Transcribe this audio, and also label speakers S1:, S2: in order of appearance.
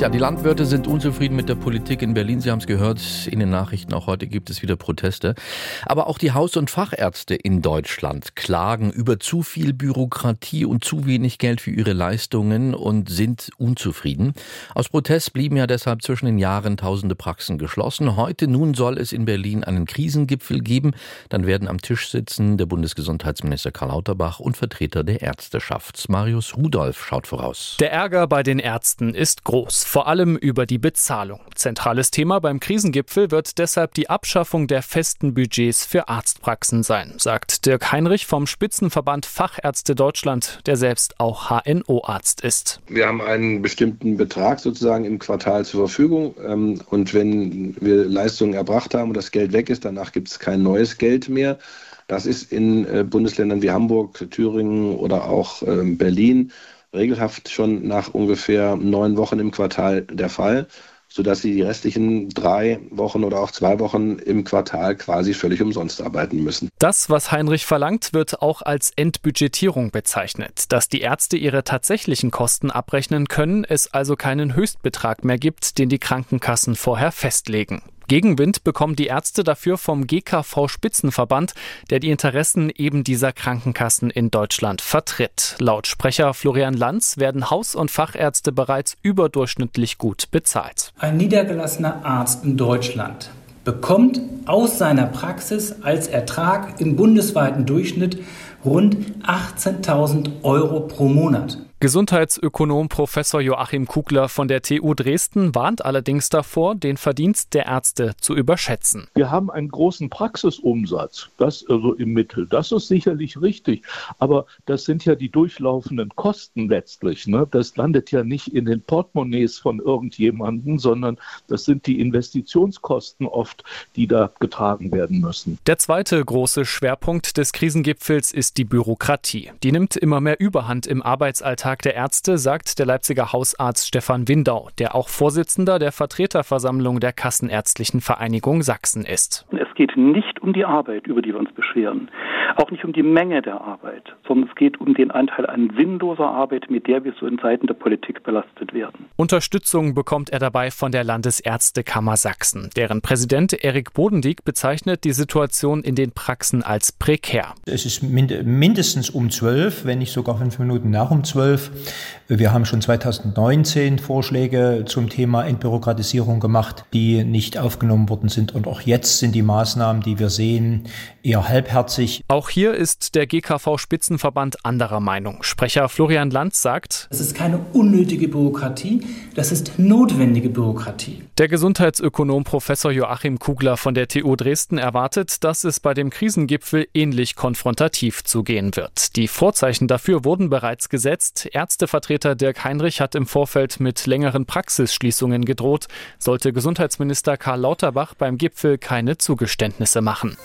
S1: Tja, die Landwirte sind unzufrieden mit der Politik in Berlin. Sie haben es gehört, in den Nachrichten auch heute gibt es wieder Proteste. Aber auch die Haus- und Fachärzte in Deutschland klagen über zu viel Bürokratie und zu wenig Geld für ihre Leistungen und sind unzufrieden. Aus Protest blieben ja deshalb zwischen den Jahren tausende Praxen geschlossen. Heute nun soll es in Berlin einen Krisengipfel geben. Dann werden am Tisch sitzen der Bundesgesundheitsminister Karl Lauterbach und Vertreter der Ärzteschaft. Marius Rudolph schaut voraus.
S2: Der Ärger bei den Ärzten ist groß vor allem über die Bezahlung. Zentrales Thema beim Krisengipfel wird deshalb die Abschaffung der festen Budgets für Arztpraxen sein, sagt Dirk Heinrich vom Spitzenverband Fachärzte Deutschland, der selbst auch HNO-Arzt ist.
S3: Wir haben einen bestimmten Betrag sozusagen im Quartal zur Verfügung ähm, und wenn wir Leistungen erbracht haben und das Geld weg ist, danach gibt es kein neues Geld mehr. Das ist in äh, Bundesländern wie Hamburg, Thüringen oder auch ähm, Berlin regelhaft schon nach ungefähr neun Wochen im Quartal der Fall, sodass sie die restlichen drei Wochen oder auch zwei Wochen im Quartal quasi völlig umsonst arbeiten müssen.
S2: Das, was Heinrich verlangt, wird auch als Entbudgetierung bezeichnet, dass die Ärzte ihre tatsächlichen Kosten abrechnen können, es also keinen Höchstbetrag mehr gibt, den die Krankenkassen vorher festlegen. Gegenwind bekommen die Ärzte dafür vom GKV Spitzenverband, der die Interessen eben dieser Krankenkassen in Deutschland vertritt. Laut Sprecher Florian Lanz werden Haus- und Fachärzte bereits überdurchschnittlich gut bezahlt.
S4: Ein niedergelassener Arzt in Deutschland bekommt aus seiner Praxis als Ertrag im bundesweiten Durchschnitt rund 18.000 Euro pro Monat.
S2: Gesundheitsökonom Professor Joachim Kugler von der TU Dresden warnt allerdings davor, den Verdienst der Ärzte zu überschätzen.
S5: Wir haben einen großen Praxisumsatz, das also im Mittel. Das ist sicherlich richtig, aber das sind ja die durchlaufenden Kosten letztlich. Ne? Das landet ja nicht in den Portemonnaies von irgendjemandem, sondern das sind die Investitionskosten oft, die da getragen werden müssen.
S2: Der zweite große Schwerpunkt des Krisengipfels ist die Bürokratie. Die nimmt immer mehr Überhand im Arbeitsalltag Tag der Ärzte, sagt der Leipziger Hausarzt Stefan Windau, der auch Vorsitzender der Vertreterversammlung der Kassenärztlichen Vereinigung Sachsen ist.
S6: Es geht nicht um die Arbeit, über die wir uns beschweren, auch nicht um die Menge der Arbeit, sondern es geht um den Anteil an sinnloser Arbeit, mit der wir so in Seiten der Politik belastet werden.
S2: Unterstützung bekommt er dabei von der Landesärztekammer Sachsen. Deren Präsident Erik Bodendieck bezeichnet die Situation in den Praxen als prekär.
S7: Es ist mindestens um zwölf, wenn nicht sogar fünf Minuten nach um zwölf. Wir haben schon 2019 Vorschläge zum Thema Entbürokratisierung gemacht, die nicht aufgenommen worden sind. Und auch jetzt sind die Maßnahmen, die wir sehen, eher halbherzig.
S2: Auch hier ist der GKV-Spitzenverband anderer Meinung. Sprecher Florian Lanz sagt,
S4: es ist keine unnötige Bürokratie, das ist notwendige Bürokratie.
S2: Der Gesundheitsökonom Professor Joachim Kugler von der TU Dresden erwartet, dass es bei dem Krisengipfel ähnlich konfrontativ zugehen wird. Die Vorzeichen dafür wurden bereits gesetzt. Ärztevertreter Dirk Heinrich hat im Vorfeld mit längeren Praxisschließungen gedroht, sollte Gesundheitsminister Karl Lauterbach beim Gipfel keine Zugeständnisse machen.